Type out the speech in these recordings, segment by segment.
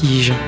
Vertige. Bonjour à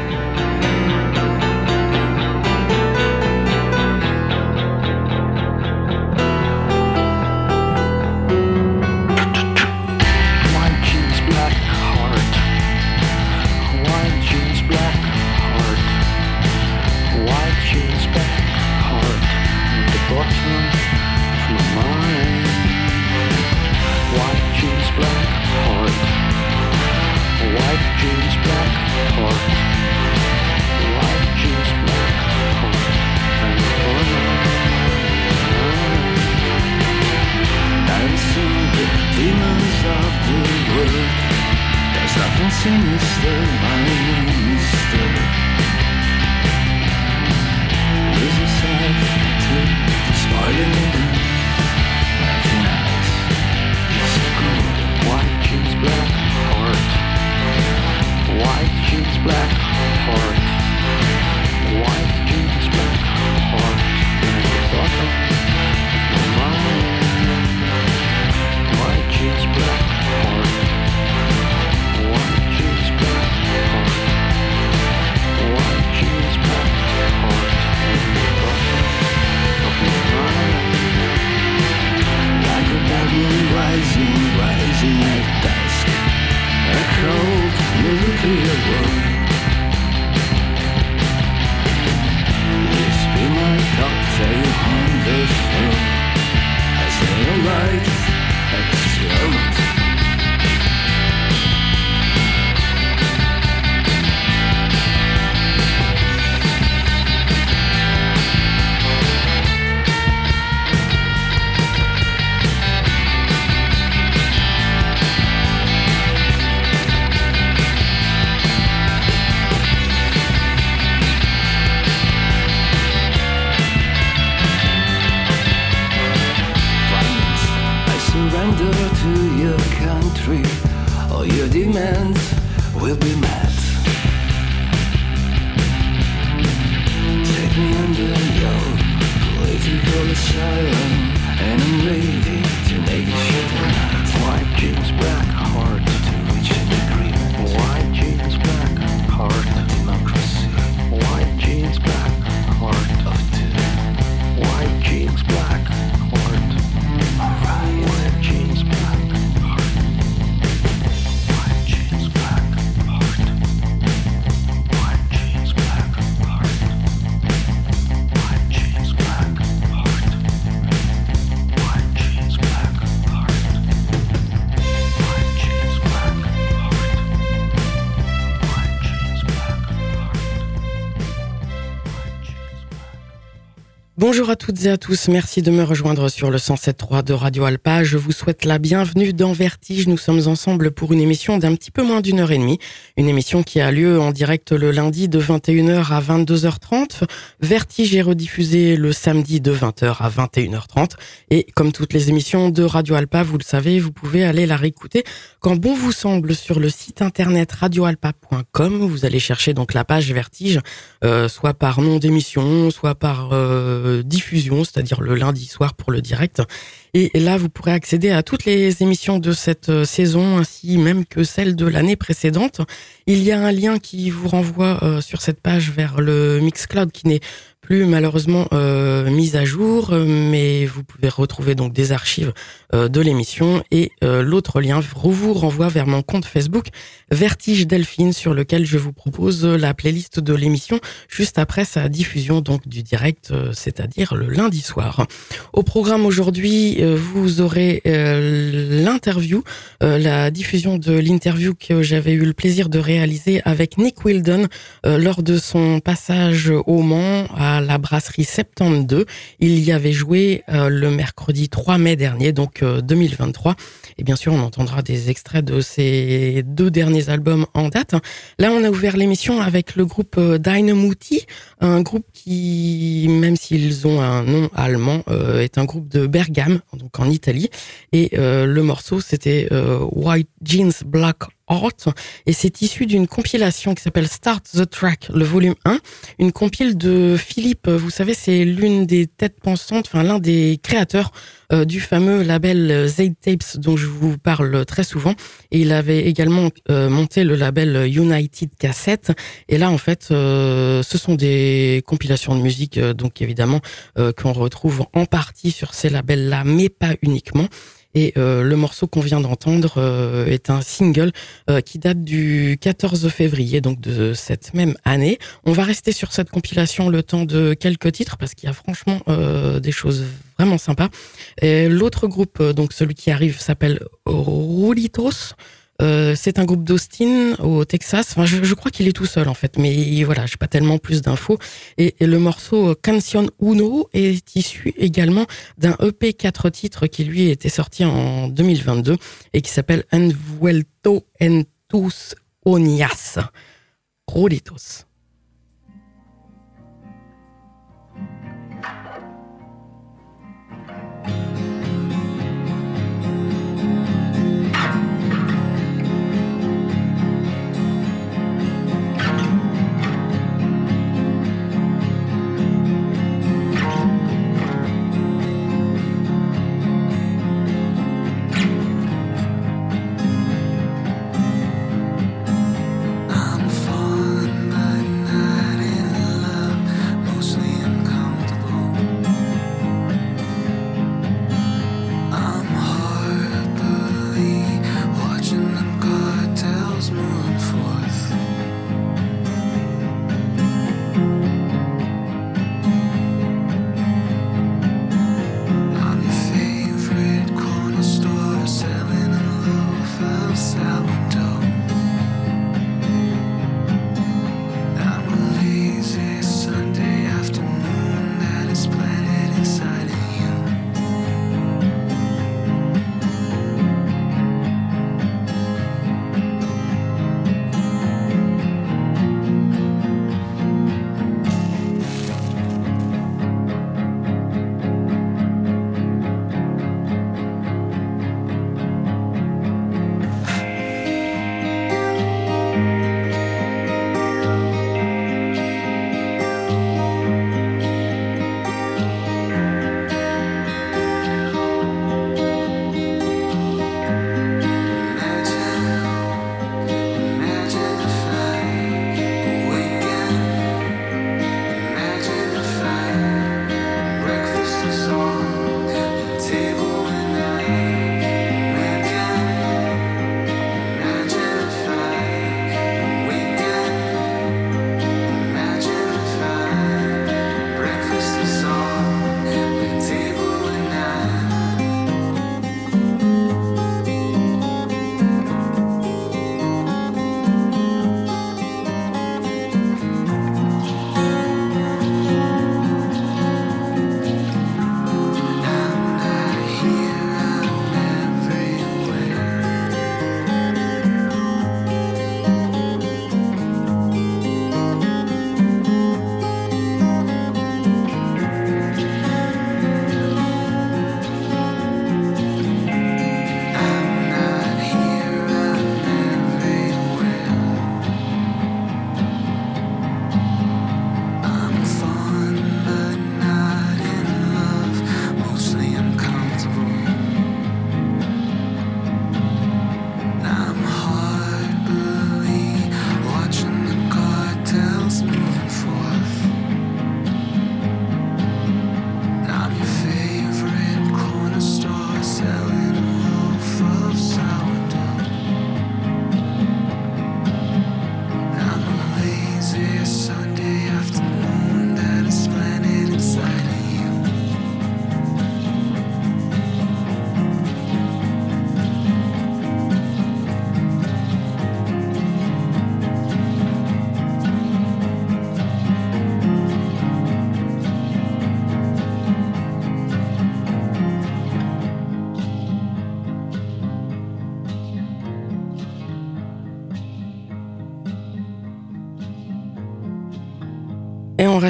toutes et à tous, merci de me rejoindre sur le 107.3 de Radio Alpa. Je vous souhaite la bienvenue dans Vertige. Nous sommes ensemble pour une émission d'un petit peu moins d'une heure et demie. Une émission qui a lieu en direct le lundi de 21h à 22h30. Vertige est rediffusé le samedi de 20h à 21h30. Et comme toutes les émissions de Radio Alpa, vous le savez, vous pouvez aller la réécouter quand bon vous semble sur le site internet radioalpa.com. Vous allez chercher donc la page Vertige, euh, soit par nom d'émission, soit par... Euh, diffusion, c'est-à-dire le lundi soir pour le direct. Et là, vous pourrez accéder à toutes les émissions de cette euh, saison, ainsi même que celles de l'année précédente. Il y a un lien qui vous renvoie euh, sur cette page vers le Mixcloud qui n'est plus malheureusement euh, mise à jour, mais vous pouvez retrouver donc des archives de l'émission et euh, l'autre lien vous renvoie vers mon compte Facebook Vertige Delphine sur lequel je vous propose la playlist de l'émission juste après sa diffusion donc du direct, c'est-à-dire le lundi soir. Au programme aujourd'hui, vous aurez l'interview, la diffusion de l'interview que j'avais eu le plaisir de réaliser avec Nick Wildon lors de son passage au Mans à la brasserie 72. Il y avait joué euh, le mercredi 3 mai dernier, donc 2023. Euh, Et bien sûr, on entendra des extraits de ces deux derniers albums en date. Là, on a ouvert l'émission avec le groupe euh, Dynamouti, un groupe qui, même s'ils ont un nom allemand, est un groupe de Bergame, donc en Italie. Et le morceau, c'était White Jeans Black Et c'est issu d'une compilation qui s'appelle Start the Track, le volume 1, une compile de Philippe, vous savez, c'est l'une des têtes pensantes, enfin l'un des créateurs euh, du fameux label Z Tapes dont je vous parle très souvent. Et il avait également euh, monté le label United Cassette. Et là, en fait, euh, ce sont des compilations de musique, donc évidemment, qu'on retrouve en partie sur ces labels-là, mais pas uniquement. Et euh, le morceau qu'on vient d'entendre euh, est un single euh, qui date du 14 février, donc de cette même année. On va rester sur cette compilation le temps de quelques titres parce qu'il y a franchement des choses vraiment sympas. L'autre groupe, donc celui qui arrive, s'appelle Rulitos. Euh, c'est un groupe d'Austin au Texas. Enfin, je, crois qu'il est tout seul en fait, mais voilà, j'ai pas tellement plus d'infos. Et, le morceau euh, Cancion Uno est issu également d'un EP 4 titres qui lui était sorti en 2022 et qui s'appelle Envuelto en tus onias. Rolitos.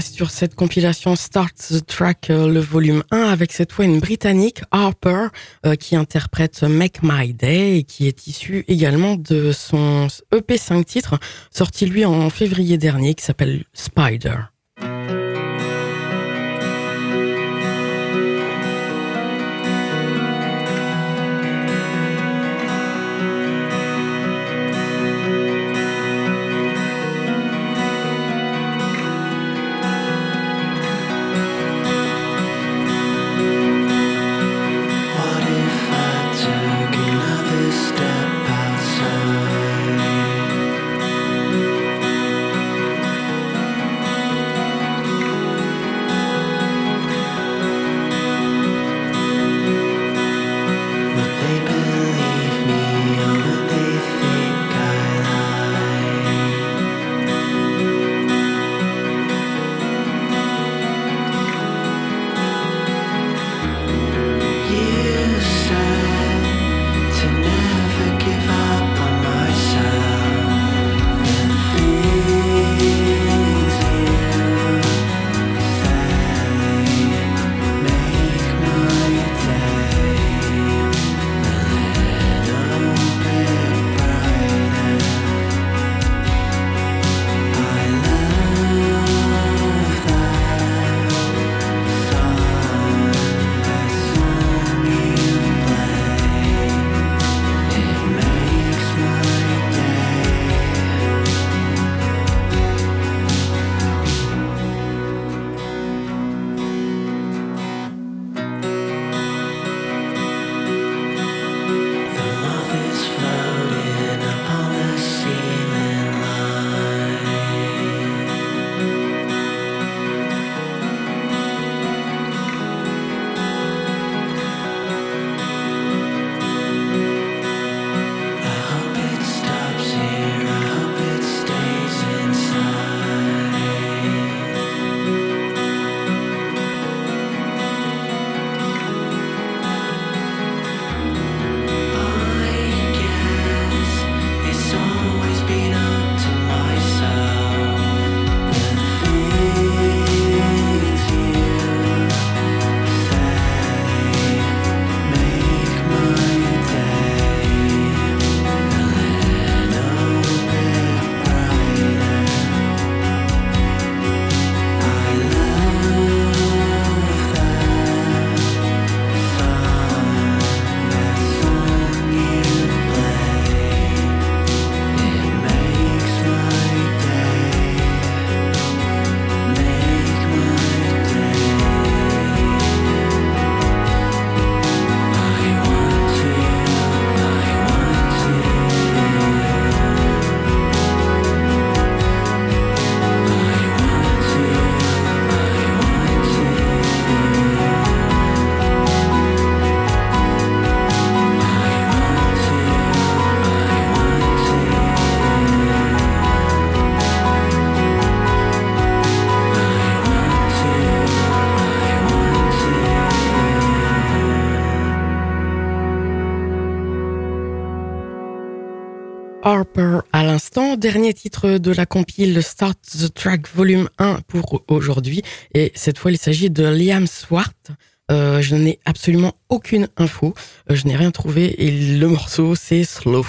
Sur cette compilation Start the Track, euh, le volume 1, avec cette fois une Britannique, Harper, euh, qui interprète Make My Day et qui est issue également de son EP 5 titres, sorti lui en février dernier, qui s'appelle Spider. Dernier titre de la compile Start the Track Volume 1 pour aujourd'hui. Et cette fois, il s'agit de Liam Swart. Euh, je n'ai absolument aucune info. Euh, je n'ai rien trouvé. Et le morceau, c'est Slow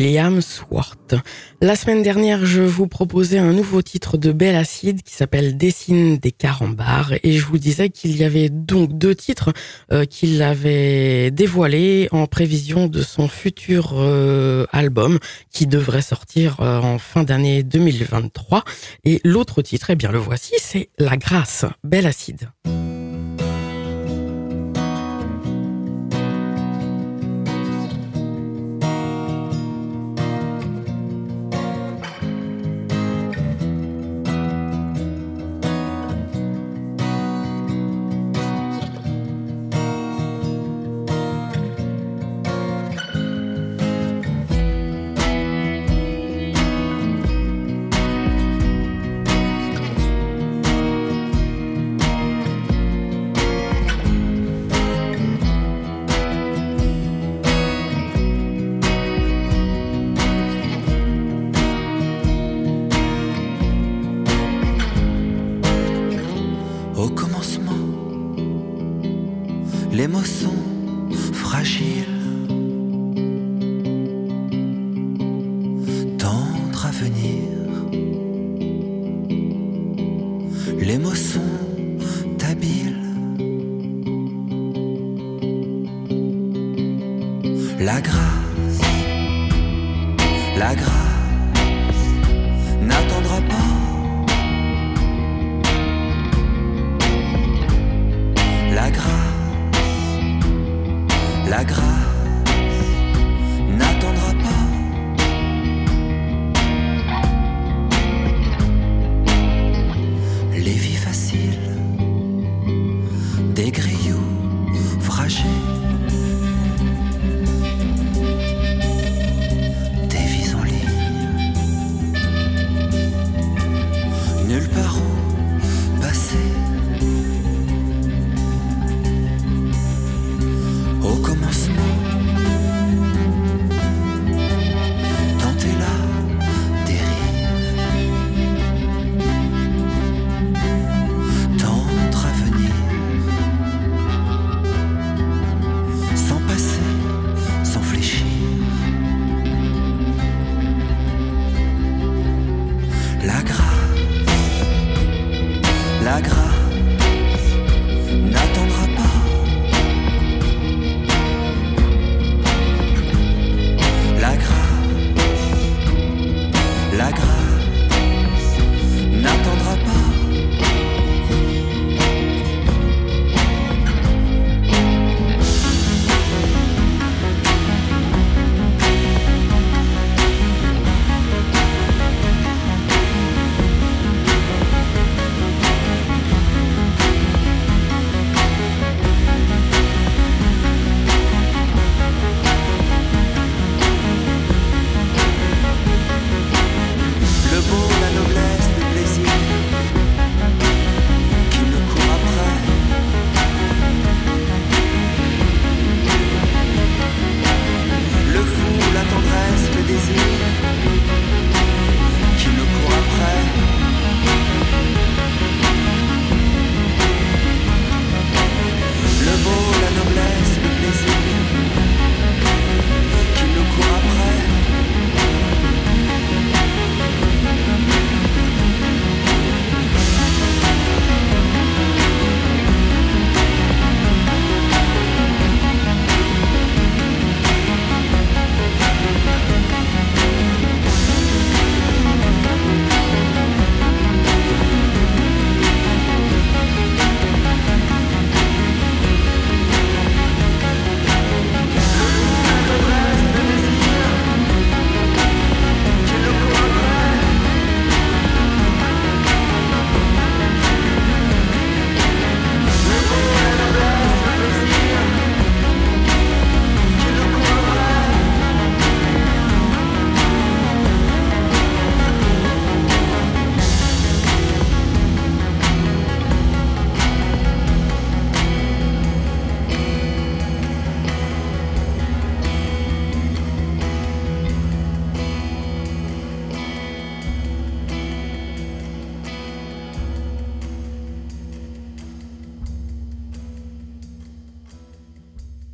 Liam Swart. La semaine dernière, je vous proposais un nouveau titre de Belle Acide qui s'appelle Dessine des carambars et je vous disais qu'il y avait donc deux titres euh, qu'il avait dévoilés en prévision de son futur euh, album qui devrait sortir euh, en fin d'année 2023 et l'autre titre, eh bien le voici, c'est La Grâce, Belle Acide.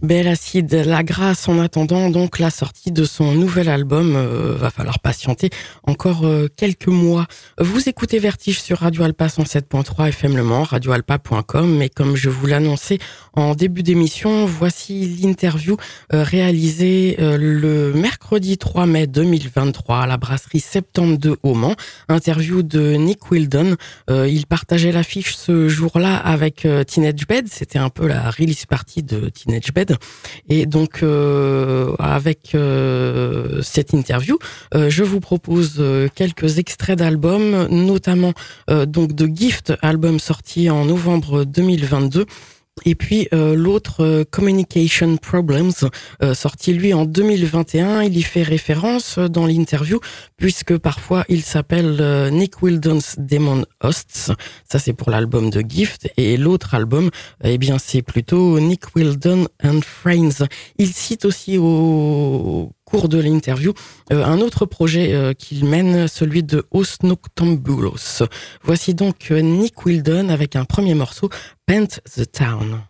Belle Acide, la grâce en attendant donc la sortie de son nouvel album. Euh, va falloir patienter encore euh, quelques mois. Vous écoutez Vertige sur Radio Alpa 107.3 FM Le Mans, radioalpa.com. Mais comme je vous l'annonçais en début d'émission, voici l'interview euh, réalisée le mercredi 3 mai 2023 à la brasserie 72 au Mans. Interview de Nick Wildon. il partageait l'affiche ce jour-là avec Teenage Bed. C'était un peu la release party de Teenage Bed. Et donc, euh, avec euh, cette interview, euh, je vous propose quelques extraits d'albums, notamment donc de Gift, album sorti en novembre 2022. Et puis euh, l'autre euh, Communication Problems, euh, sorti lui en 2021, il y fait référence dans l'interview puisque parfois il s'appelle Nick Wildon's Demon Hosts. Ça c'est pour l'album de Gift et l'autre album, eh bien c'est plutôt Nick Wildon and Friends. Il cite aussi au cours de l'interview un autre projet qu'il mène, celui de Os Noctambulos. Voici donc Nick Wildon avec un premier morceau Paint the Town.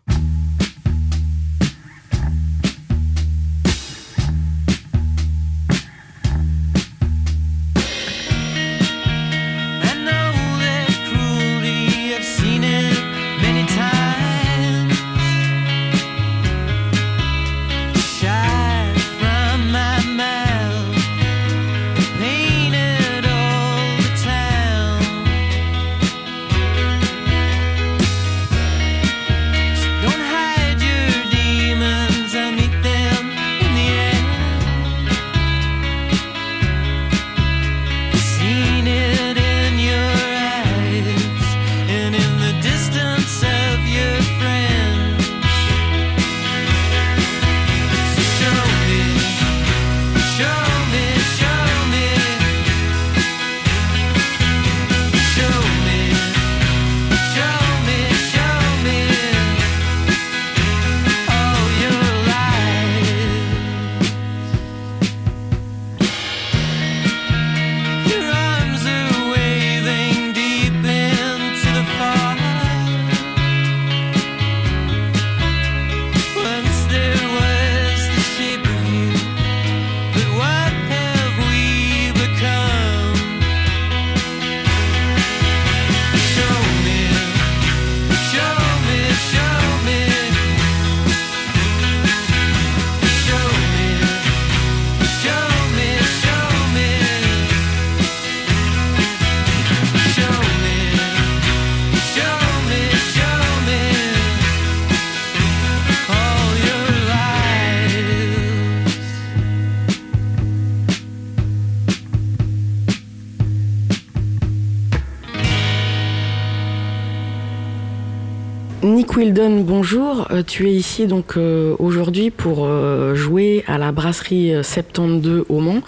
Bonjour. Euh, tu es ici donc euh, aujourd'hui pour euh, jouer à la brasserie 72 au Mans.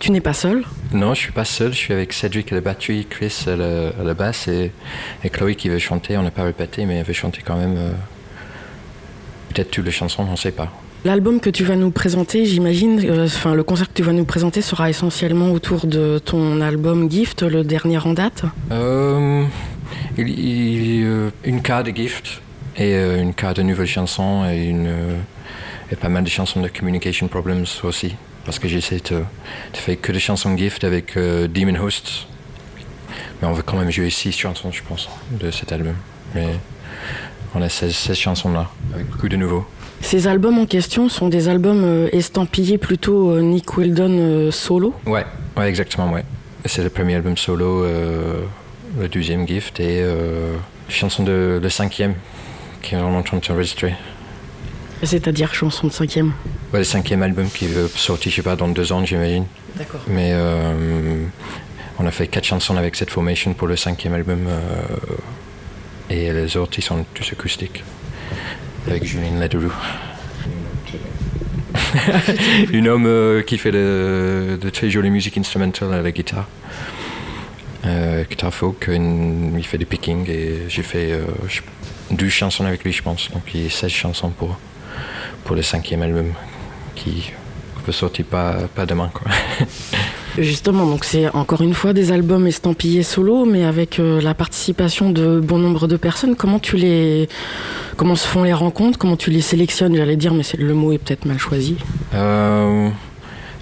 tu n'es pas seul? Non, je suis pas seul. Je suis avec Cédric à la batterie, Chris à la, basse et, Chloé qui veut chanter. On n'a pas répété, mais elle veut chanter quand même. Peut-être toutes les chansons, on ne sait pas. L'album que tu vas nous présenter, j'imagine, enfin le concert que tu vas nous présenter sera essentiellement autour de ton album Gift, le dernier en date. Il, a une carte de gift et euh, une carte de nouvelles chansons et, une, euh, et pas mal de chansons de Communication Problems aussi. Parce que j'essaie de, de, faire que des chansons gift avec euh, Demon Hosts. Mais on va quand même jouer six chansons, je pense, de cet album. Mais on a 16, chansons là, avec beaucoup de nouveaux. Ces albums en question sont des albums estampillés plutôt Nick Weldon solo? Ouais, ouais, exactement, ouais. C'est le premier album solo le deuxième gift et euh, chanson de le cinquième qui est vraiment en train de s'enregistrer. C'est-à-dire chanson de cinquième Ouais, le cinquième album qui va sortir, je sais pas, dans deux ans, j'imagine. D'accord. Mais euh, on a fait quatre chansons avec cette formation pour le cinquième album euh, et les autres, ils sont tous acoustiques avec Julien Lederoux. Une homme euh, qui fait de, de très jolie musique instrumentale à la guitare euh, guitare folk, il fait du picking et j'ai fait euh, deux chansons avec lui, je pense. Donc il y a 16 chansons pour, pour le cinquième album qui ne peut sortir pas, pas demain. Quoi. Justement, donc c'est encore une fois des albums estampillés solo, mais avec euh, la participation de bon nombre de personnes. Comment tu les, comment se font les rencontres? Comment tu les sélectionnes? J'allais dire, mais le mot est peut-être mal choisi. Euh,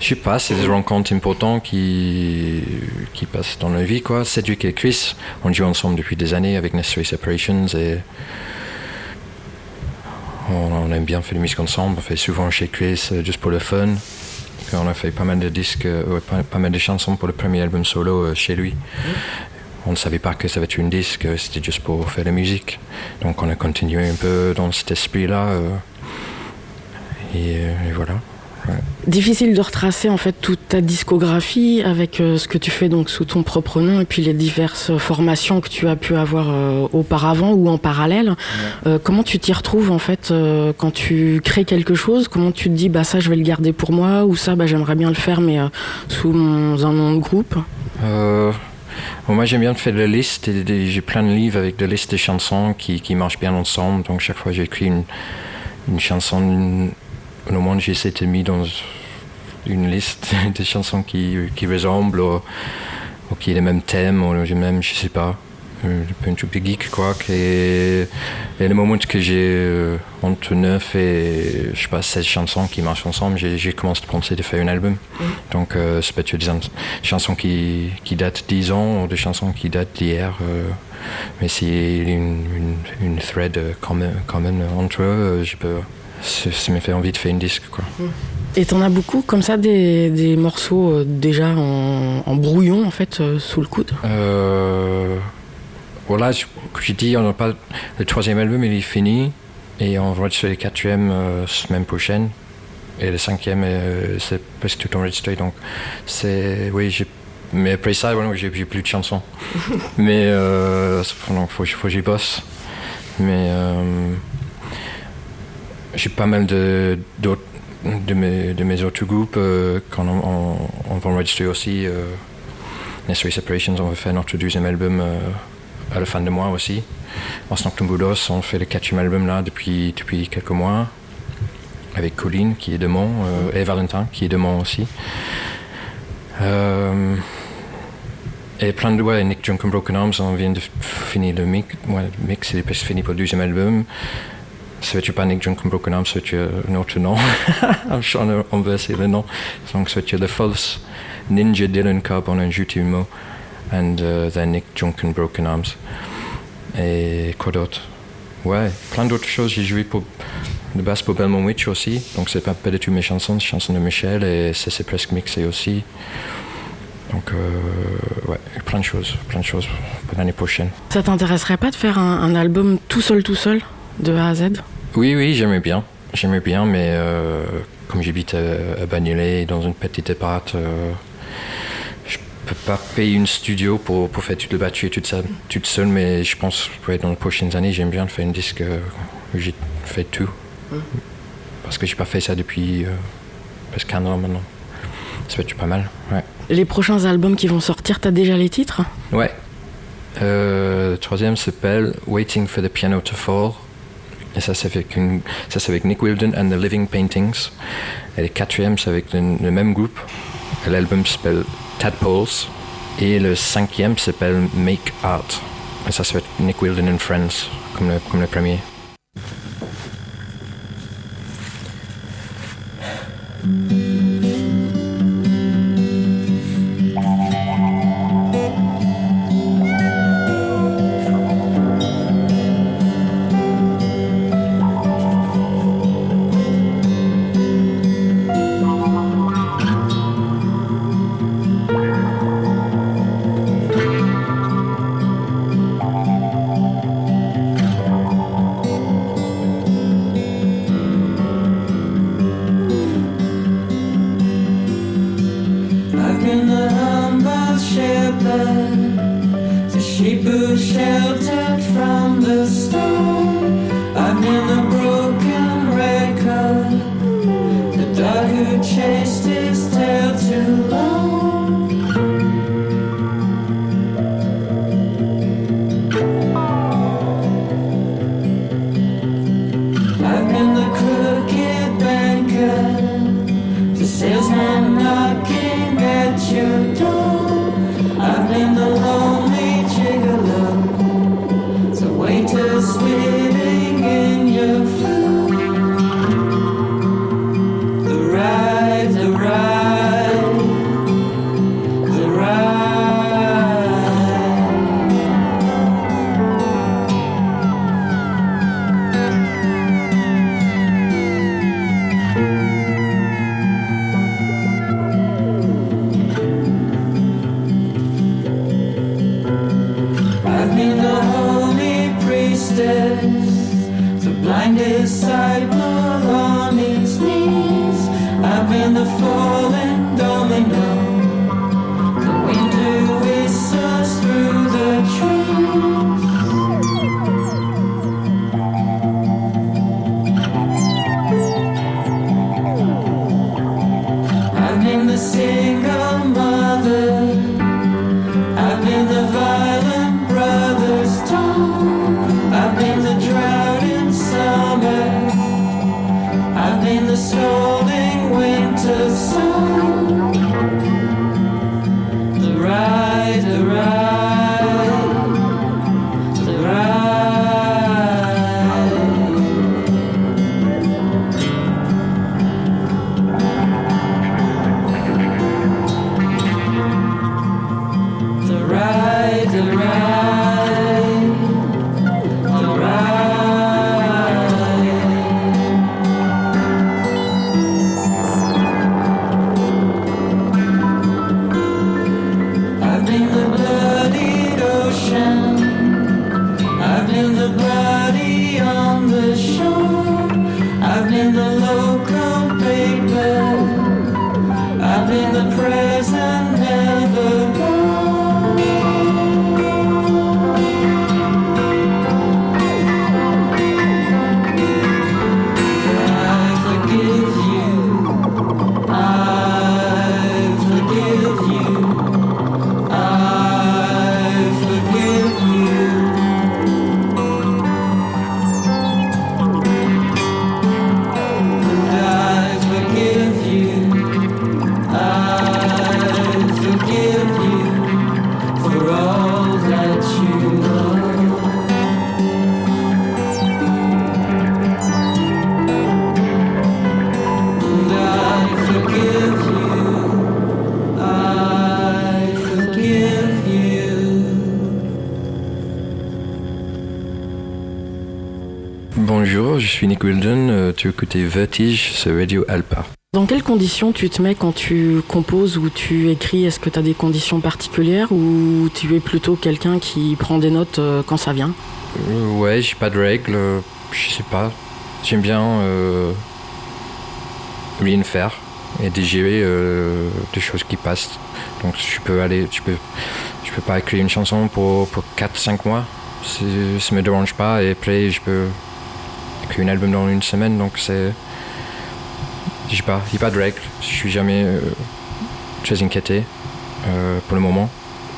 je sais pas, c'est des rencontres importantes qui, qui passent dans la vie, quoi. Cedric et Chris, on joue ensemble depuis des années avec Necessary Separations et on, aime bien faire de musique ensemble. On fait souvent chez Chris euh, juste pour le fun. On a fait pas mal de disques, euh, pas, mal de chansons pour le premier album solo euh, chez lui. On ne savait pas que ça va être une disque, c'était juste pour faire de la musique. Donc on a continué un peu dans cet esprit-là. et voilà. Difficile de retracer en fait toute ta discographie avec euh, ce que tu fais donc sous ton propre nom et puis les diverses formations que tu as pu avoir euh, auparavant ou en parallèle. Euh, comment tu t'y retrouves en fait quand tu crées quelque chose? Comment tu te dis bah ça je vais le garder pour moi ou ça bah j'aimerais bien le faire mais sous un nom de groupe? Moi j'aime bien faire des listes et j'ai plein de livres avec des listes de chansons qui, qui marchent bien ensemble. Donc chaque fois j'écris une, une chanson au moment où j'essaie de mettre dans une liste de chansons qui, qui ressemblent ou, qui ont les mêmes thèmes ou même, je sais pas, un truc de geek quoi. Et, et le moment que j'ai euh, entre 9 et je sais pas 16 chansons qui marchent ensemble, j'ai commencé à penser de faire un album. Mm. Donc euh, c'est peut-être des chansons qui, qui datent 10 ans ou des chansons qui datent d'hier. Euh, mais c'est une, une, une, thread commune, commune entre eux, je peux ça m'a fait envie de faire une disque. Quoi. Et t'en as beaucoup comme ça, des, des morceaux euh, déjà en, en, brouillon en fait, euh, sous le coude? Euh, Voilà, j'ai dit, on n'a pas, le troisième album il est fini et on va sur le quatrième euh, semaine prochaine. Et le cinquième, euh, c'est presque tout enregistré. Donc, c'est. Oui, j'ai. Mais après ça, voilà, j'ai plus de chansons. mais il faut, faut que j'y bosse. Mais j'ai pas mal de, mes, autres groupes euh, on, va enregistrer aussi euh, Necessary Separations, on va faire notre deuxième album euh, à la fin de mois aussi. En Snoctumbulos, on fait le quatrième album là depuis, quelques mois avec Colline qui est de Mont euh, et Valentin qui est de Mont aussi. Euh, et plein de ouais, Nick Junk and Broken Arms, on vient de finir le mix, ouais, le mix est fini pour le deuxième album. Sveće Panic Drunken Broken Arms, sveće un autre nom. on va essayer le nom. Donc sveće The False Ninja Dylan un jeu mot. And uh, then Nick Drunken Broken Arms. Et quoi d'autre? Ouais, plein d'autres choses. J'ai joué pour de basse pour Belmont Witch aussi. Donc c'est pas, pas du tout mes chansons, c'est chansons de Michel et c'est presque mixé aussi. Donc, euh, ouais, plein de choses, plein de choses pour l'année prochaine. Ça t'intéresserait pas de faire un album tout seul, tout seul? De A à Z Oui, oui, j'aimais bien. J'aimais bien, mais euh, comme j'habite à, à Bagnolet, dans une petite appart, euh, je peux pas payer une studio pour, pour faire toute le batterie et tout ça toute seule, mais je pense que dans les prochaines années, j'aime bien faire un disque euh, où j'ai fait tout. Mmh. Parce que j'ai pas fait ça depuis euh, presque 15 ans maintenant. Ça fait pas mal, ouais. Les prochains albums qui vont sortir, t'as déjà les titres? Ouais. Le troisième s'appelle Waiting for the Piano to Fall. Et ça, c'est avec, Nick Wilden and the Living Paintings. Et le quatrième, c'est avec le, même groupe. L'album s'appelle Tadpoles. Et le cinquième s'appelle Make Art. Et ça, c'est avec Nick Wilden and Friends, comme le premier. Suis Euh, écoutes Vertige sur Radio Alpa. Dans quelles conditions tu te mets quand tu composes ou tu écris? Est-ce que tu as des conditions particulières ou tu es plutôt quelqu'un qui prend des notes euh, quand ça vient? Euh, Ouais, j'ai pas de règles, je sais pas. J'aime bien rien faire et digérer des choses qui passent. Donc je peux aller, je peux, je peux pas écrire une chanson pour, pour 4-5 mois. Ça me dérange pas et après je peux qu'un album dans une semaine, donc c'est. Je sais pas, il n'y a pas de règles. Je suis jamais euh, très inquiété euh, pour le moment.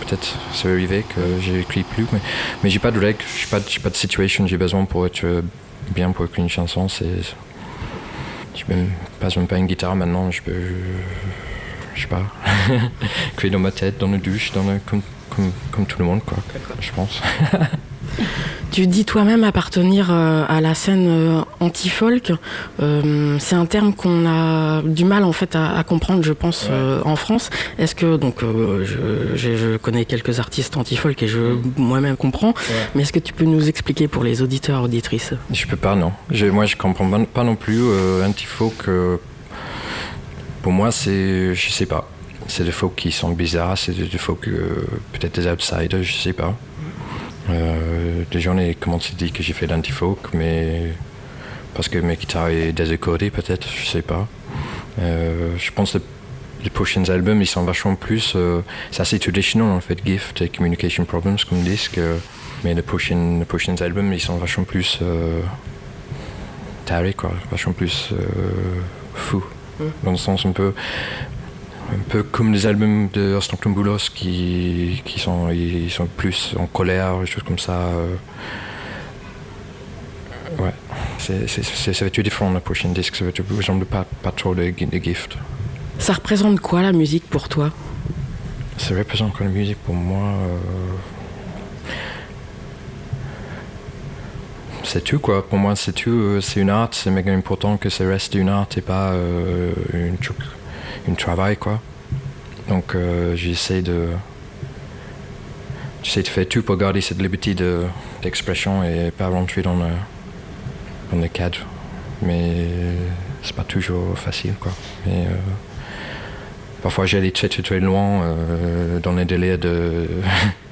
Peut-être ça va arriver que j'écris plus, mais, mais j'ai pas de règles, j'ai pas, pas de situation, j'ai besoin pour être bien pour écrire une chanson. C'est. Je même pas même pas une guitare maintenant, je peux. Je sais pas. créer dans ma tête, dans la douche, dans comme, comme, comme tout le monde, quoi. Je pense. Tu dis toi-même appartenir euh, à la scène euh, anti-folk. Euh, c'est un terme qu'on a du mal en fait à, comprendre, je pense, en France. Est-ce que donc je, connais quelques artistes anti-folk et je moi-même comprends, mais est-ce que tu peux nous expliquer pour les auditeurs auditrices? Je peux pas, non. moi, je comprends pas non plus anti-folk. pour moi, c'est, je sais pas. C'est des folk qui sont bizarres, c'est des folk peut-être des outsiders, je sais pas. Euh, déjà, on est commencé à dire que j'ai fait l'anti-folk, mais parce que mes guitares est désécodées peut-être, je sais pas. Euh, je pense que les prochains albums, ils sont vachement plus... Euh, c'est assez traditionnel en fait, Gift et Communication Problems comme disque, mais les prochains, les prochains albums, ils sont vachement plus... tarés, quoi, vachement plus fous. Dans le sens un peu un peu comme les albums de Austin Boulos qui, qui sont, ils sont plus en colère, des choses comme ça. Euh. Ouais, c'est, ça va être différent le prochain disque, ça va être ressemble pas, pas trop de, de gift. Ça représente quoi la musique pour toi? Ça représente quoi la musique pour moi c'est tout quoi. Pour moi, c'est tout. C'est une art. C'est méga important que ça reste une art et pas une, une travail quoi. Donc j'essaie de j'essaie de faire tout pour garder cette liberté d'expression et pas rentrer dans le, dans cadre. Mais c'est pas toujours facile quoi. Mais, parfois j'allais très très très loin dans les délais de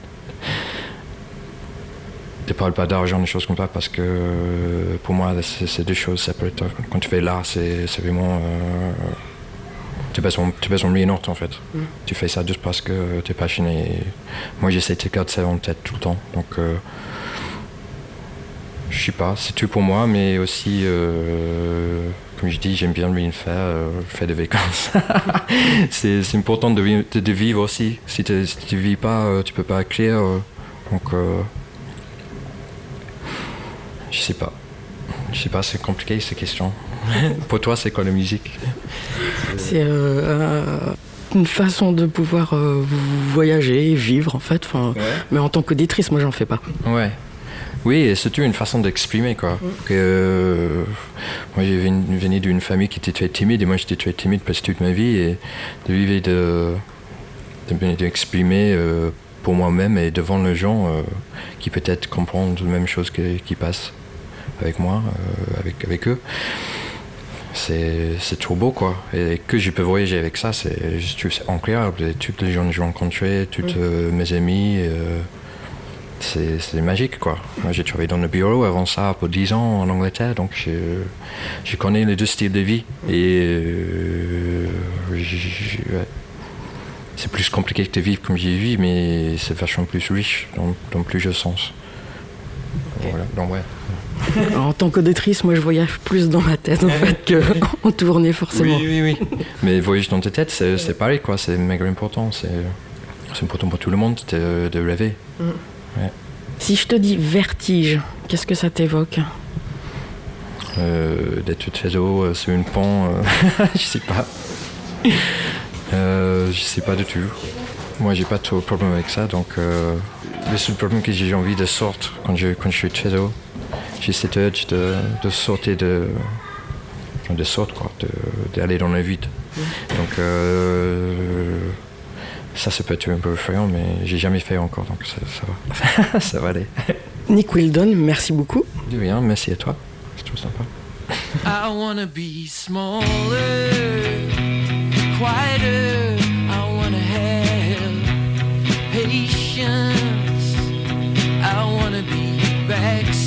ne parle pas d'argent, des choses comme ça, parce que pour moi, c'est deux choses séparées. Quand tu fais l'art, c'est vraiment. Euh, tu passes en, tu rien en fait. Mm. Tu fais ça juste parce que tu es passionné. Moi, j'essaie de garder ça en tête tout le temps. Donc, euh, je sais pas, c'est tout pour moi, mais aussi, euh, comme je dis, j'aime bien rien faire, faire des vacances. c'est important de, de, vivre aussi. Si, tu ne vis pas, tu peux pas écrire. donc, je sais pas. Je sais pas, c'est compliqué ces questions. Pour toi, c'est quoi la musique C'est euh, une façon de pouvoir euh, voyager, vivre en fait. Mais en tant qu'auditrice, moi, j'en fais pas. Ouais. Oui, et surtout une façon d'exprimer quoi. Mm. Que, euh, moi, j'ai venu d'une famille qui était très timide et moi, j'étais très timide presque toute ma vie et de vivre de d'exprimer pour moi-même et devant les gens qui peut-être comprennent la même chose qui passe avec moi, euh, avec, avec eux. C'est trop beau, quoi. Et que je peux voyager avec ça, c'est incroyable. Et toutes les gens que j'ai rencontrés, toutes euh, mes amis, euh, c'est magique, quoi. Moi, j'ai travaillé dans le bureau avant ça pour 10 ans en Angleterre, donc je, je connais les deux styles de vie. Et c'est plus compliqué que de vivre comme j'y vis, mais c'est vachement plus riche dans, dans plusieurs sens. Voilà, donc ouais. En tant qu'auditrice, moi je voyage plus dans ma tête en fait qu'en tournée forcément. Oui, oui, oui. Mais voyager dans ta tête, c'est pareil quoi, c'est méga important. C'est important pour tout le monde de, de rêver. Mm. Si je te dis vertige, qu'est-ce que ça t'évoque? Euh, D'être très haut euh, sur une pont, euh, je sais pas. je sais pas du tout. Moi j'ai pas trop de problème avec ça, donc le seul problème que j'ai envie de sortir quand je, quand je suis très haut j'ai cette urge de, de sortir de, de sorte, quoi, d'aller dans le vide. Donc euh, ça, ça peut être un peu effrayant, mais j'ai jamais fait encore, donc ça, ça va. ça va aller. Nick Wildon, merci beaucoup. De rien, merci à toi. C'est tout sympa. I wanna be smaller, quieter, I wanna have patience, I wanna be backseat.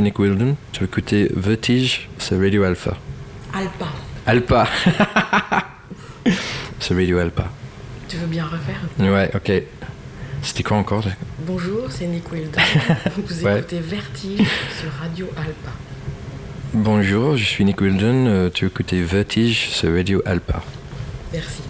Nick Wilden. Tu vas écouter Vertige sur Radio Alpha. Alpha. Alpha. c'est Radio Alpha. Tu veux bien refaire? Ouais, ok. C'était quoi encore? Bonjour, c'est Nick Wilden. Vous écoutez Vertige sur Radio Alpha. Bonjour, je suis Nick Wilden. Euh, tu écoutes Vertige sur Radio Alpha. Merci.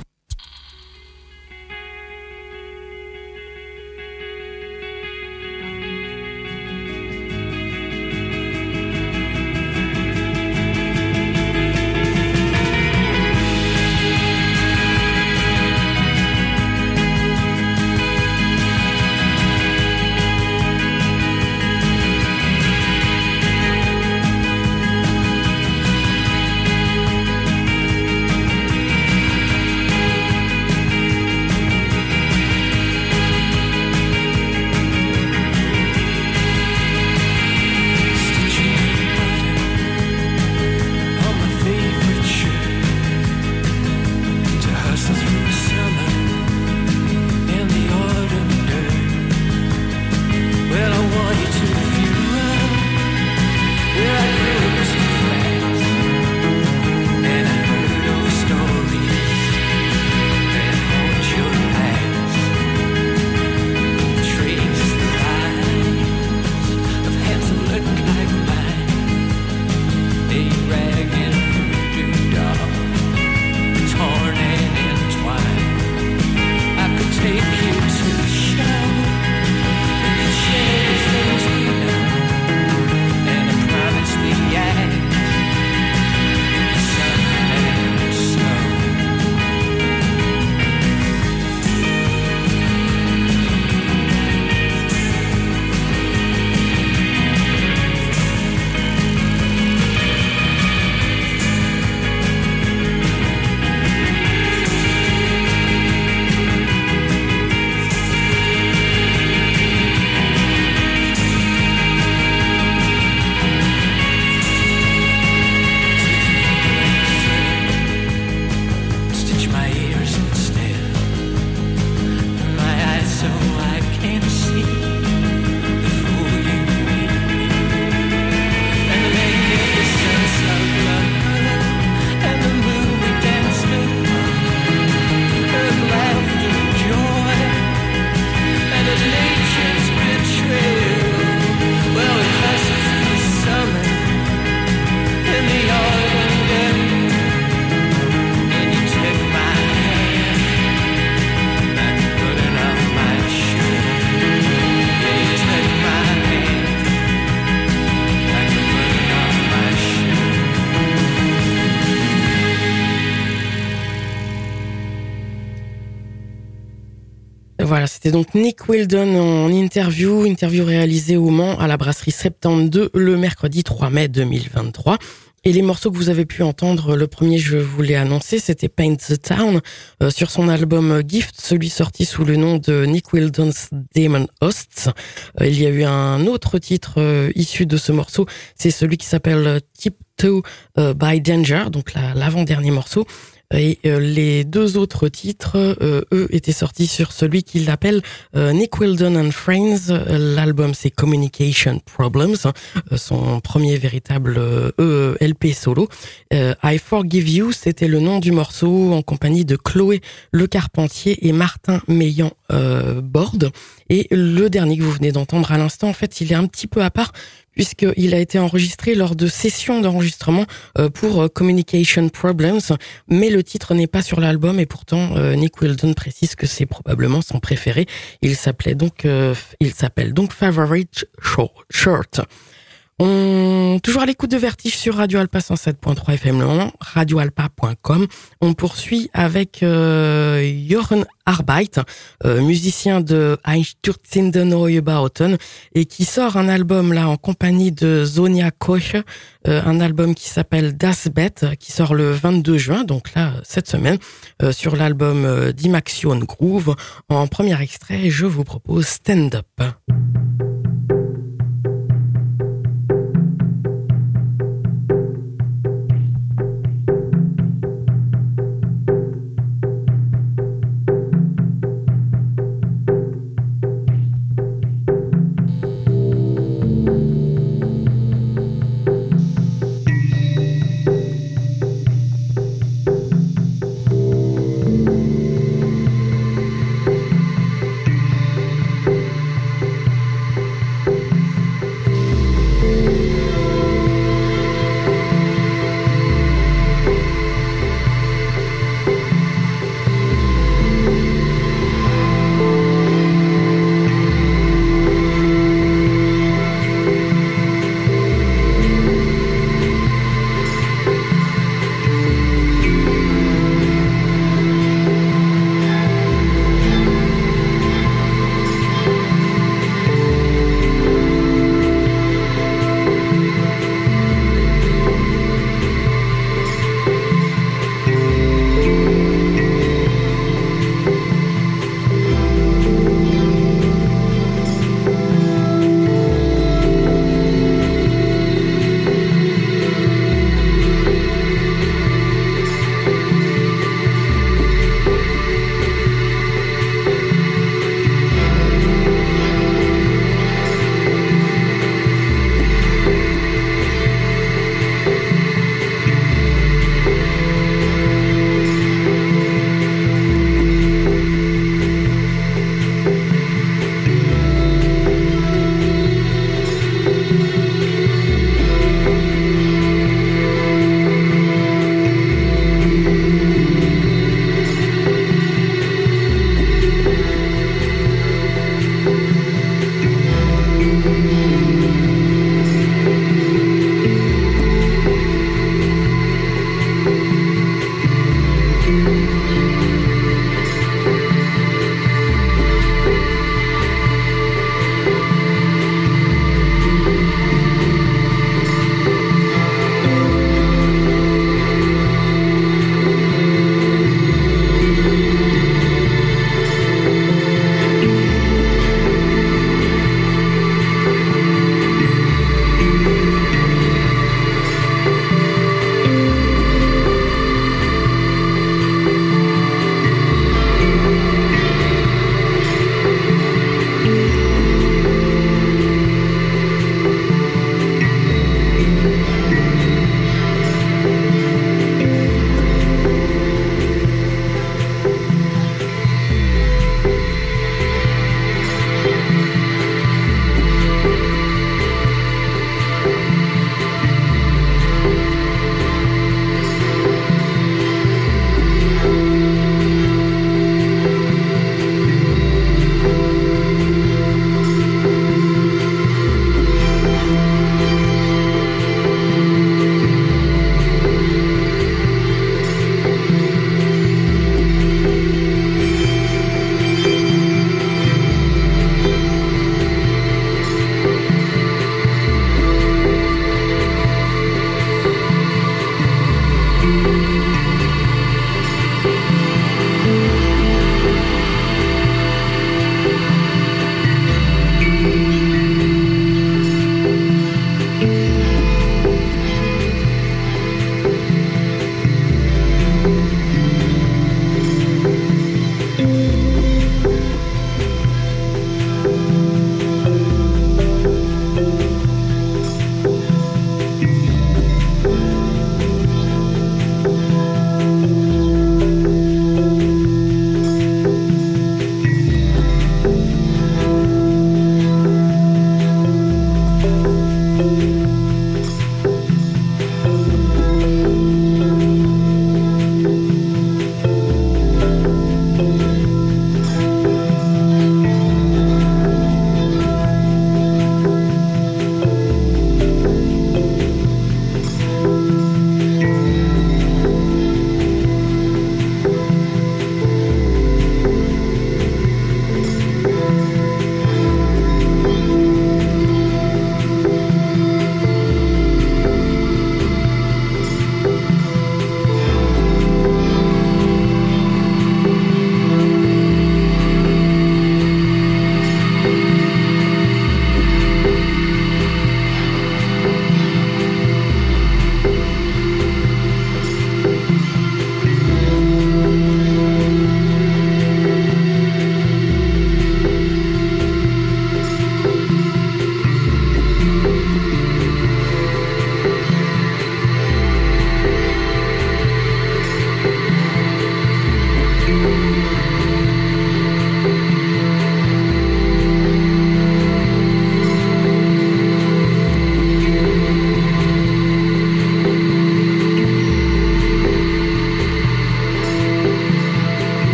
C'était donc Nick Weldon en interview, interview réalisée au Mans à la brasserie 72 le mercredi 3 mai 2023. Et les morceaux que vous avez pu entendre, le premier je vous l'ai annoncé, c'était Paint the Town euh, sur son album Gift, celui sorti sous le nom de Nick Wildon's Demon Hosts. Euh, il y a eu un autre titre euh, issu de ce morceau, c'est celui qui s'appelle Tip Two by Danger, donc l'avant-dernier morceau. Et euh, les deux autres titres, euh, eux, étaient sortis sur celui qu'il appelle euh, Nick Wildon and Friends. L'album, c'est Communication Problems, hein, son premier véritable LP solo. I Forgive You, c'était le nom du morceau en compagnie de Chloé Le Carpentier et Martin Meillan Borde. Et le dernier que vous venez d'entendre à l'instant, en fait, il est un petit peu à part puisqu'il a été enregistré lors de sessions d'enregistrement euh, pour euh, Communication Problems, mais le titre n'est pas sur l'album et pourtant euh, Nick Wildon précise que c'est probablement son préféré. Il s'appelait donc, il s'appelle donc Favorite Short. On, toujours à l'écoute de Vertige sur Radio Alpa 107.3 FM Le radioalpa.com. On poursuit avec euh, Jochen Arbeit, euh, musicien de Einstürzende Neue Bauten, et qui sort un album là en compagnie de Zonia Koch, euh, un album qui s'appelle Das Bet, qui sort le 22 juin, donc là cette semaine, euh, sur l'album euh, Dimaxion Groove. En premier extrait, je vous propose Stand Up.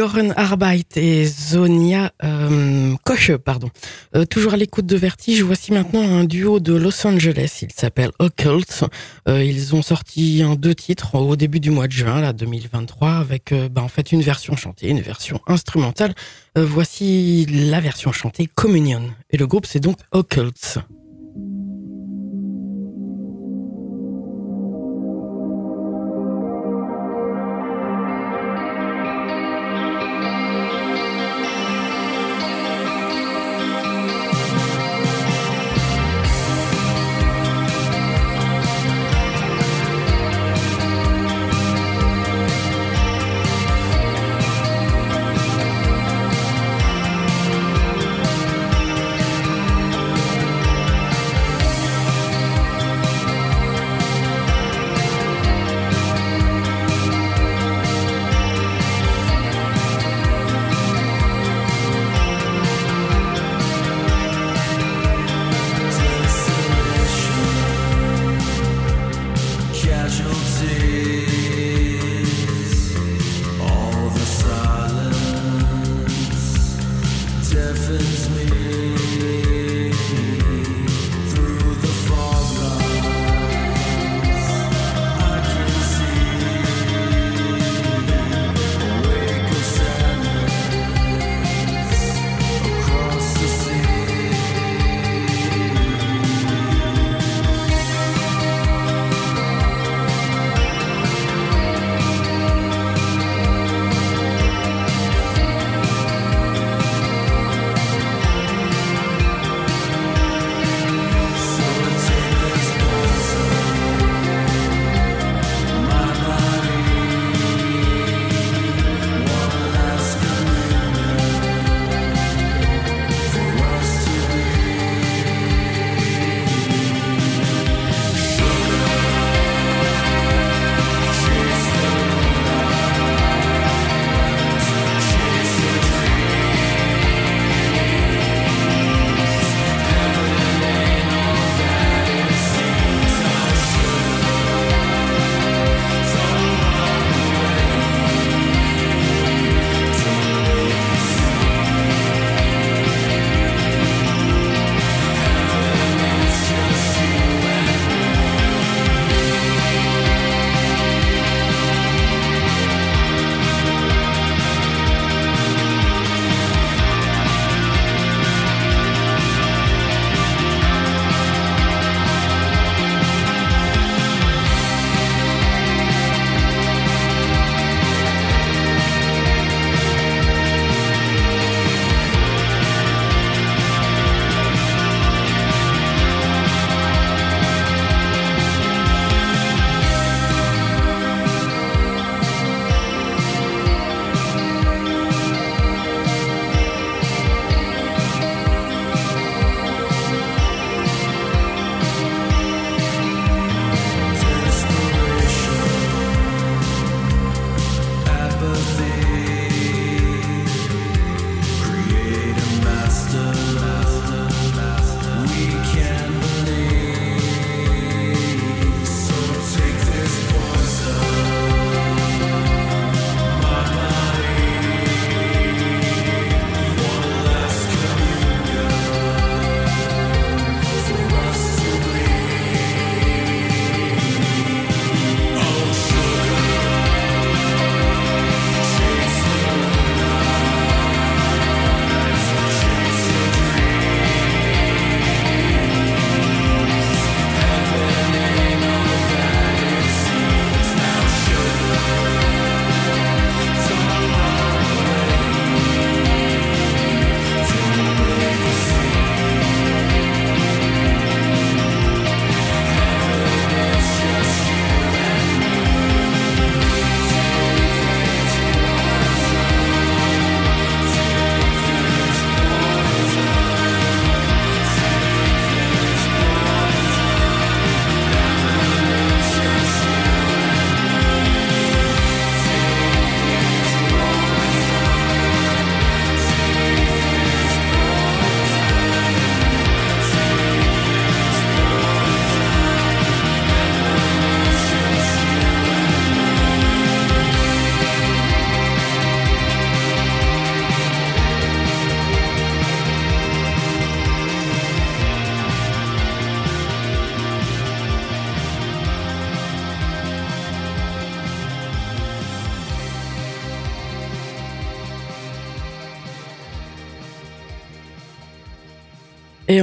Joren Arbeit et Zonia euh, Koche, pardon. Euh, toujours à l'écoute de Vertige, voici maintenant un duo de Los Angeles. Il s'appelle Occult. Euh, ils ont sorti deux titres au début du mois de juin, là, 2023, avec bah, en fait une version chantée, une version instrumentale. voici la version chantée Communion. Et le groupe, c'est donc Occult.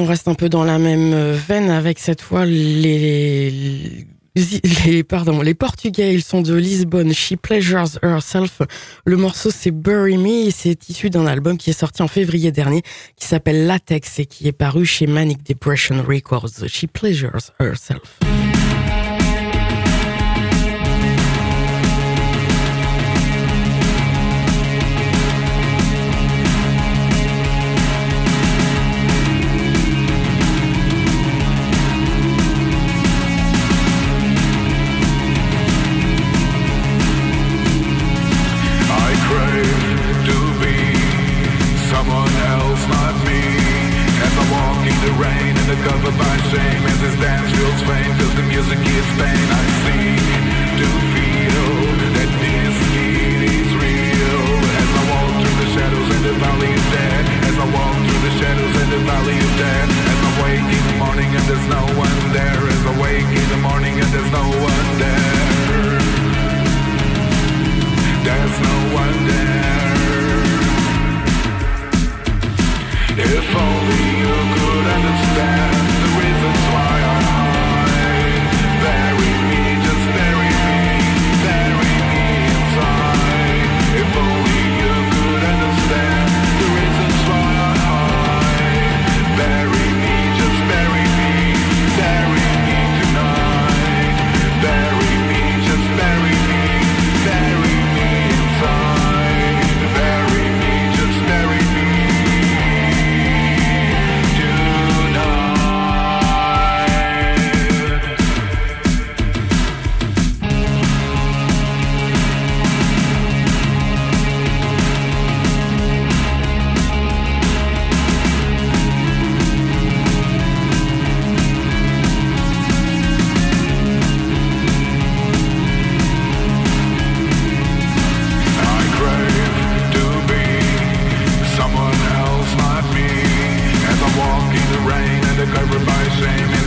Reste un peu dans la même veine avec cette fois les, les, pardon, les Portugais, ils sont de Lisbonne. She Pleasures Herself. Le morceau, c'est Bury Me et c'est issu d'un album qui est sorti en février dernier qui s'appelle Latex et qui est paru chez Manic Depression Records. She Pleasures Herself.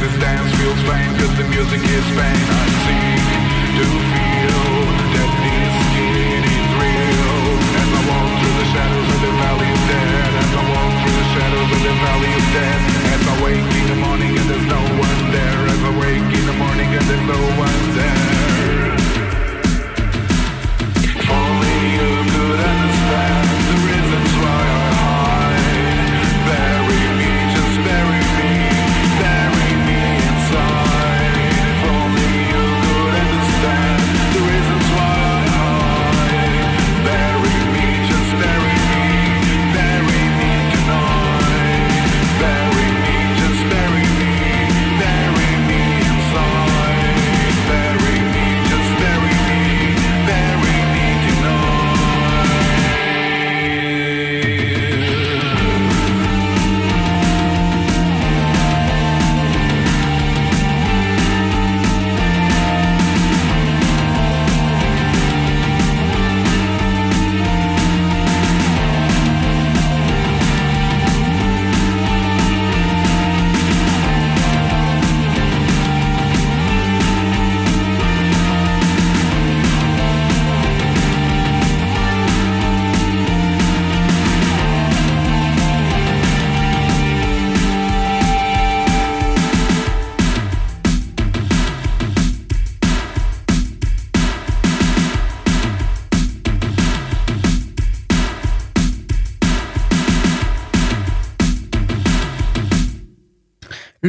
this dance feels fine Cause the music is pain I seek to feel that this kid is real. As I walk through the shadows of the valley of death As I walk through the shadows of the valley of death As I wake in the morning and there's no one there. As I wake in the morning and there's no one there.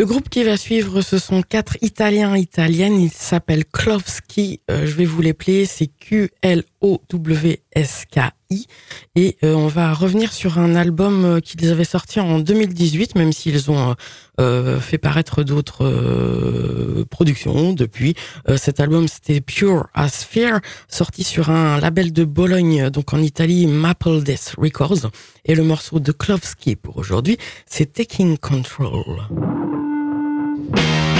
Le groupe qui va suivre, ce sont quatre Italiens italiennes. Ils s'appellent Klovski. Euh, je vais vous les plier. C'est Q-L-O-W-S-K-I. Et euh, on va revenir sur un album euh, qu'ils avaient sorti en 2018, même s'ils ont fait paraître d'autres productions depuis. cet album, c'était Pure as Fear, sorti sur un label de Bologne, donc en Italie, Maple Death Records. Et le morceau de Klovski pour aujourd'hui, c'est Taking Control. You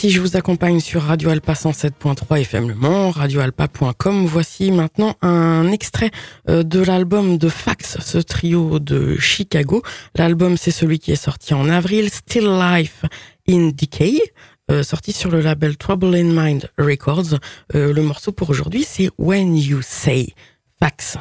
Vertige vous accompagne sur Radio Alpa 107.3 FM Le Mans, radioalpa.com. Voici maintenant un extrait euh, de l'album de Fax, ce trio de Chicago. L'album, c'est celui qui est sorti en avril, Still Life in Decay. Euh, sorti sur le label Trouble in Mind Records. Euh, le morceau pour aujourd'hui, c'est When You Say Fax.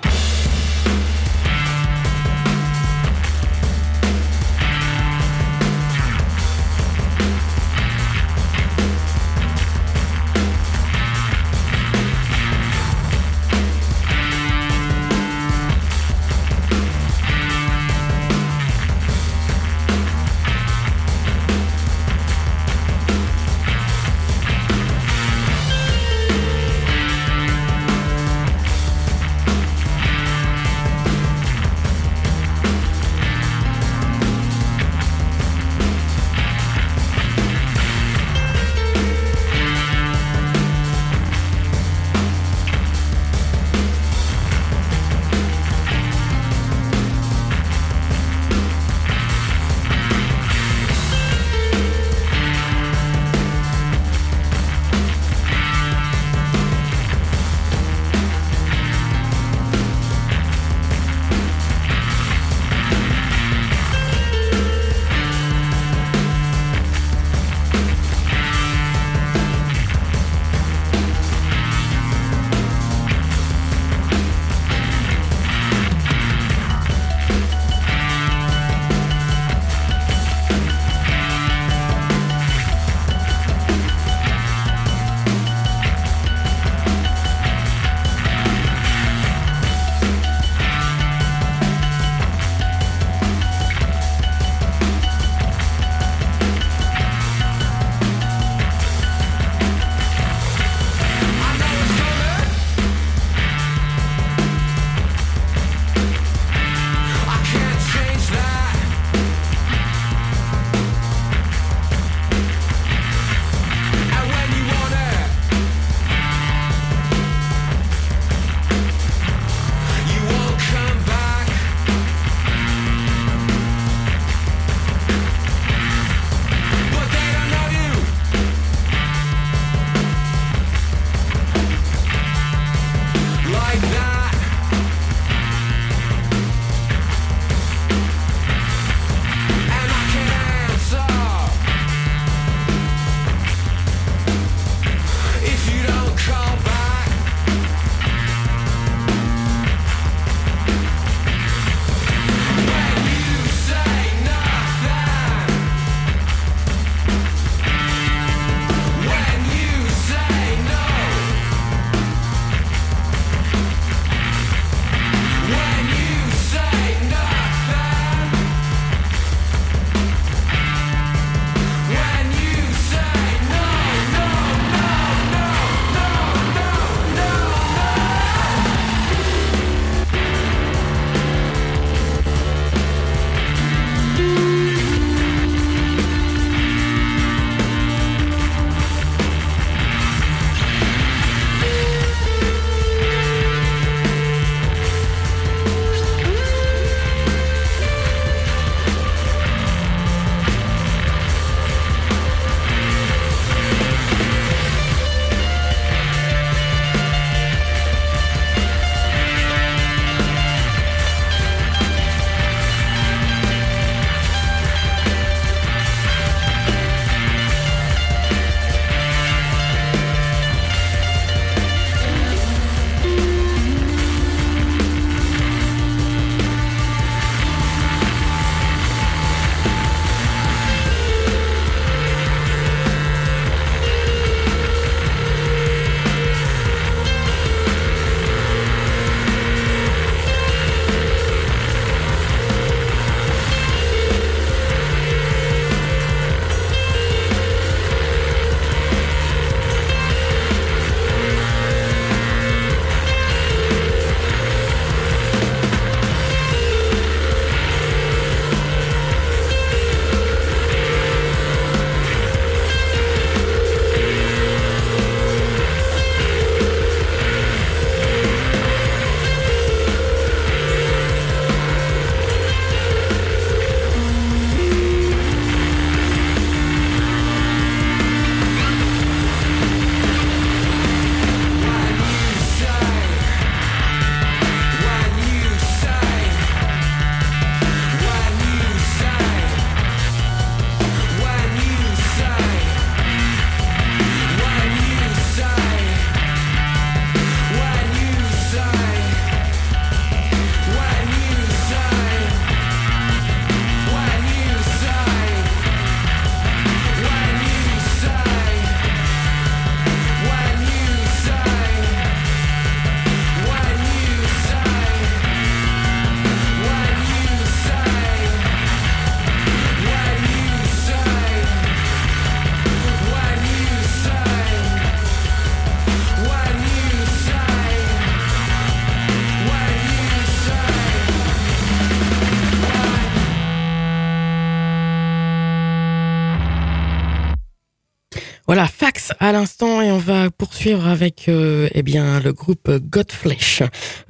Voilà, fax à l'instant et on va poursuivre avec euh, eh bien le groupe Godflesh.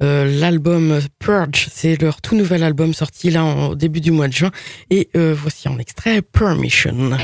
Euh, L'album Purge, c'est leur tout nouvel album sorti là au début du mois de juin et euh, voici en extrait Permission.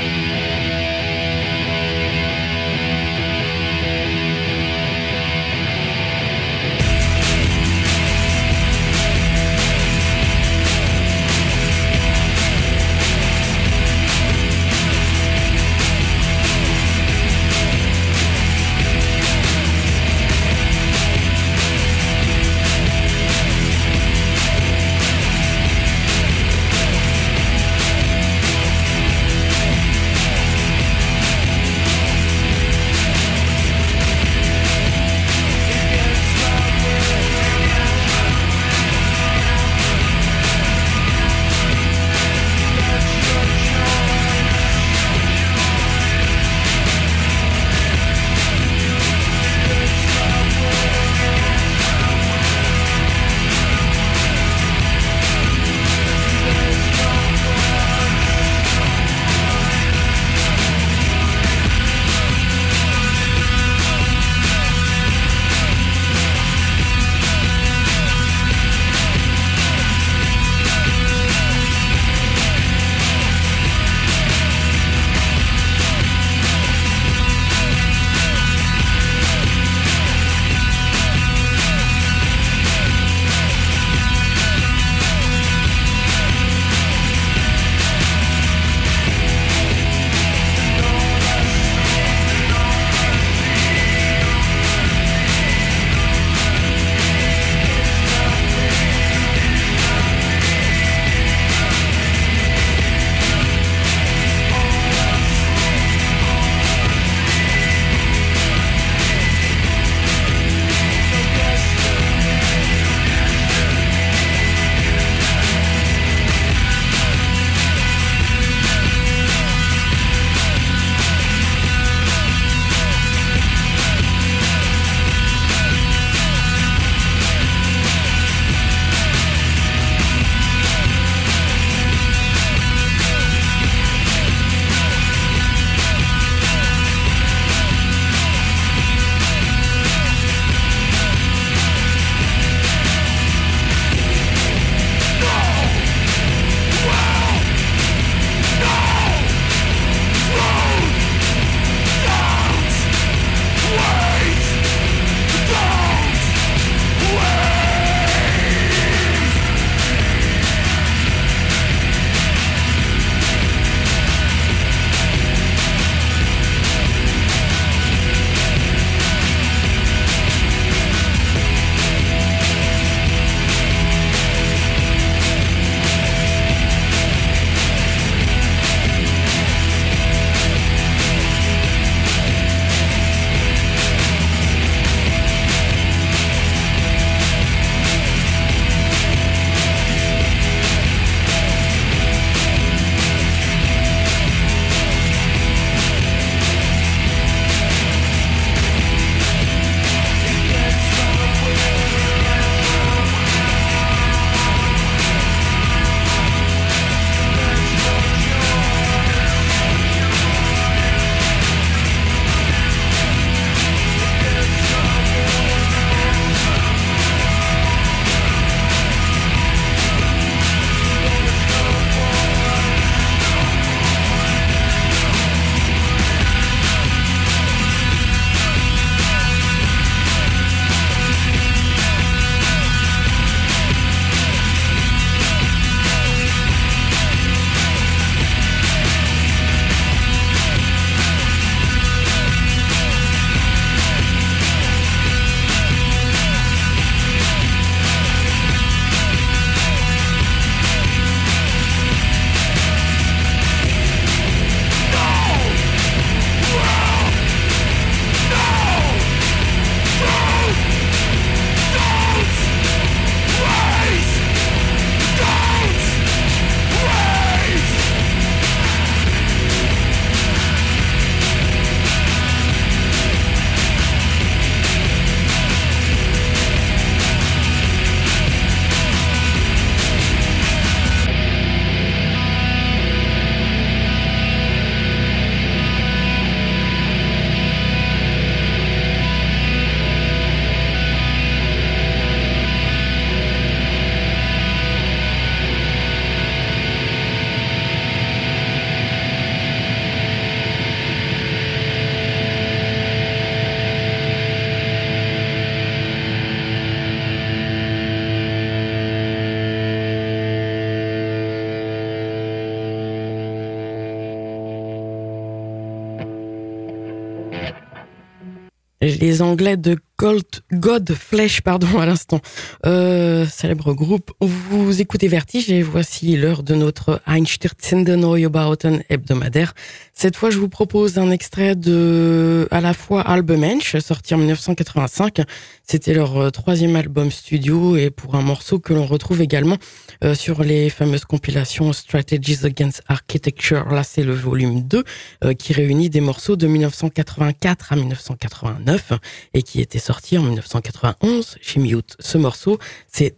Les Anglais de God Flesh, pardon, à l'instant. Euh, célèbre groupe. Vous écoutez Vertige et voici l'heure de notre Einstürzende Neubauten hebdomadaire. Cette fois, je vous propose un extrait de, à la fois Albemensch, sorti en 1985. C'était leur euh, troisième album studio et pour un morceau que l'on retrouve également euh, sur les fameuses compilations Strategies Against Architecture. Là, c'est le volume 2 euh, qui réunit des morceaux de 1984 à 1989 et qui était sorti en 1991 chez Mute. Ce morceau, c'est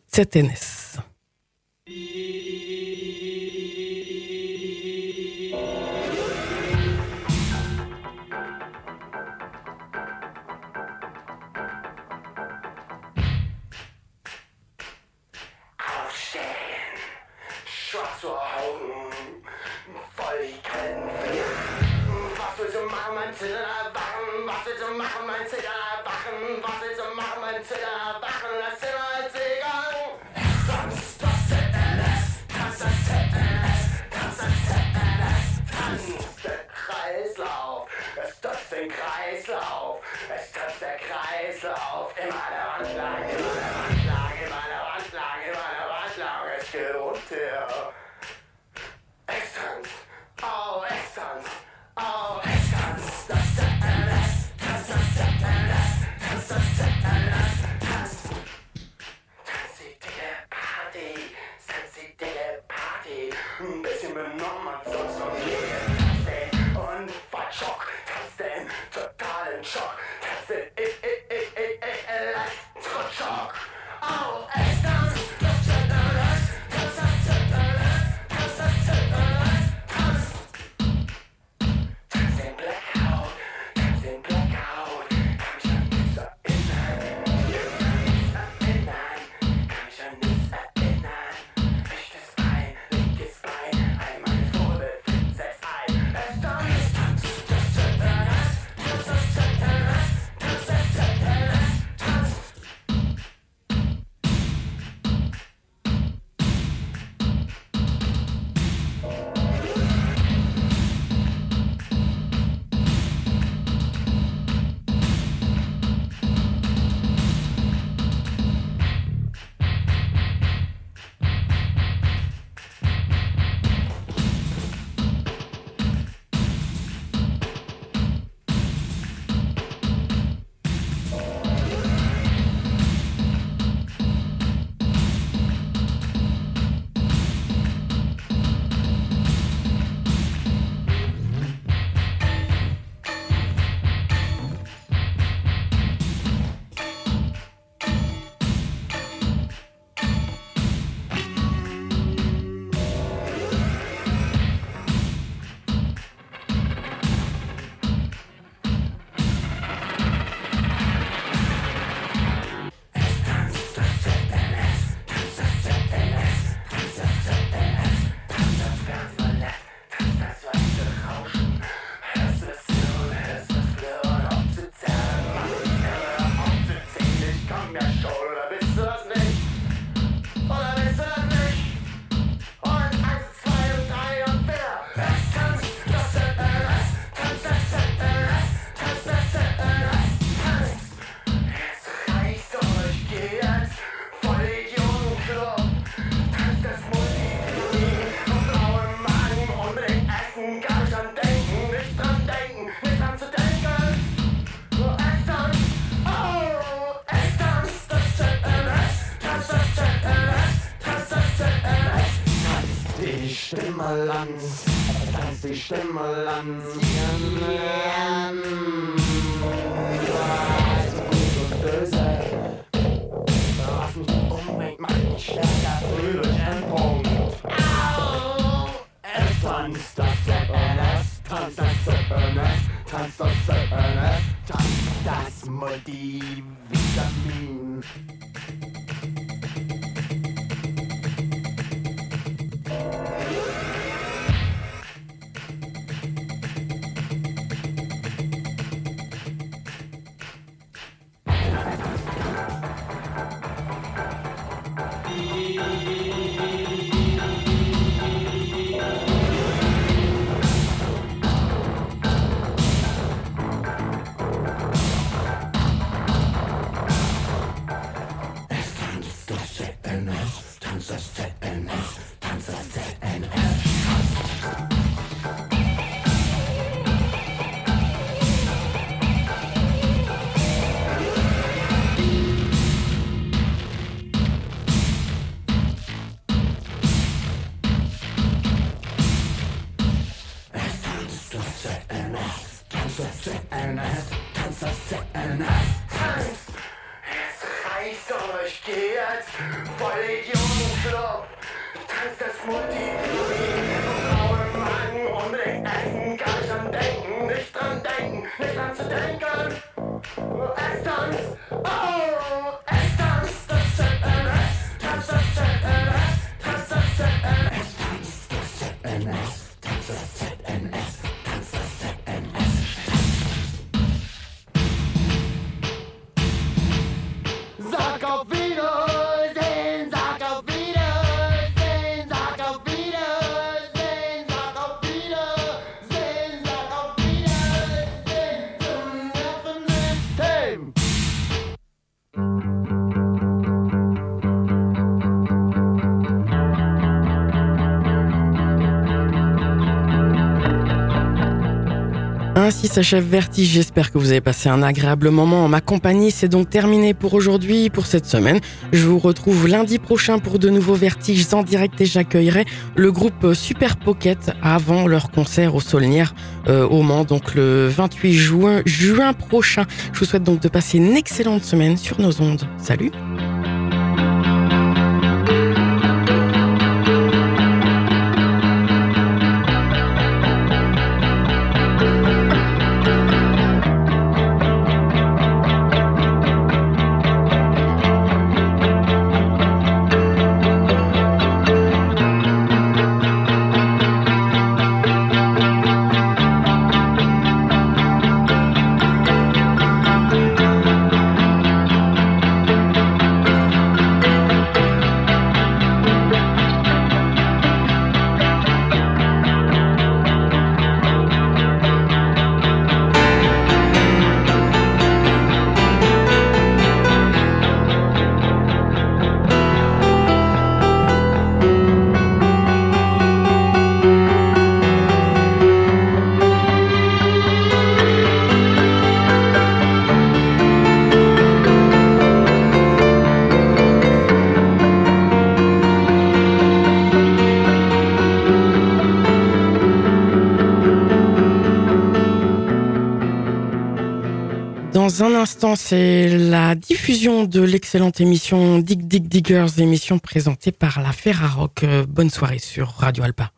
Stimmerland. Geh als Vollidiotenclub, tanzt das Multikulti und ohne Mann um Ecken, gar nicht dran denken, nicht dran denken, nicht dran zu denken. Es tanzt, oh! S'achève Vertige. J'espère que vous avez passé un agréable moment en ma compagnie. C'est donc terminé pour aujourd'hui, pour cette semaine. Je vous retrouve lundi prochain pour de nouveaux Vertiges en direct et j'accueillerai le groupe Super Pocket avant leur concert au Saulnières euh, au Mans, donc le 28 juin, juin prochain. Je vous souhaite donc de passer une excellente semaine sur nos ondes. Salut! C'est la diffusion de l'excellente émission Dig Dig Diggers, émission présentée par la Ferrarock. Euh, bonne soirée sur Radio Alpa.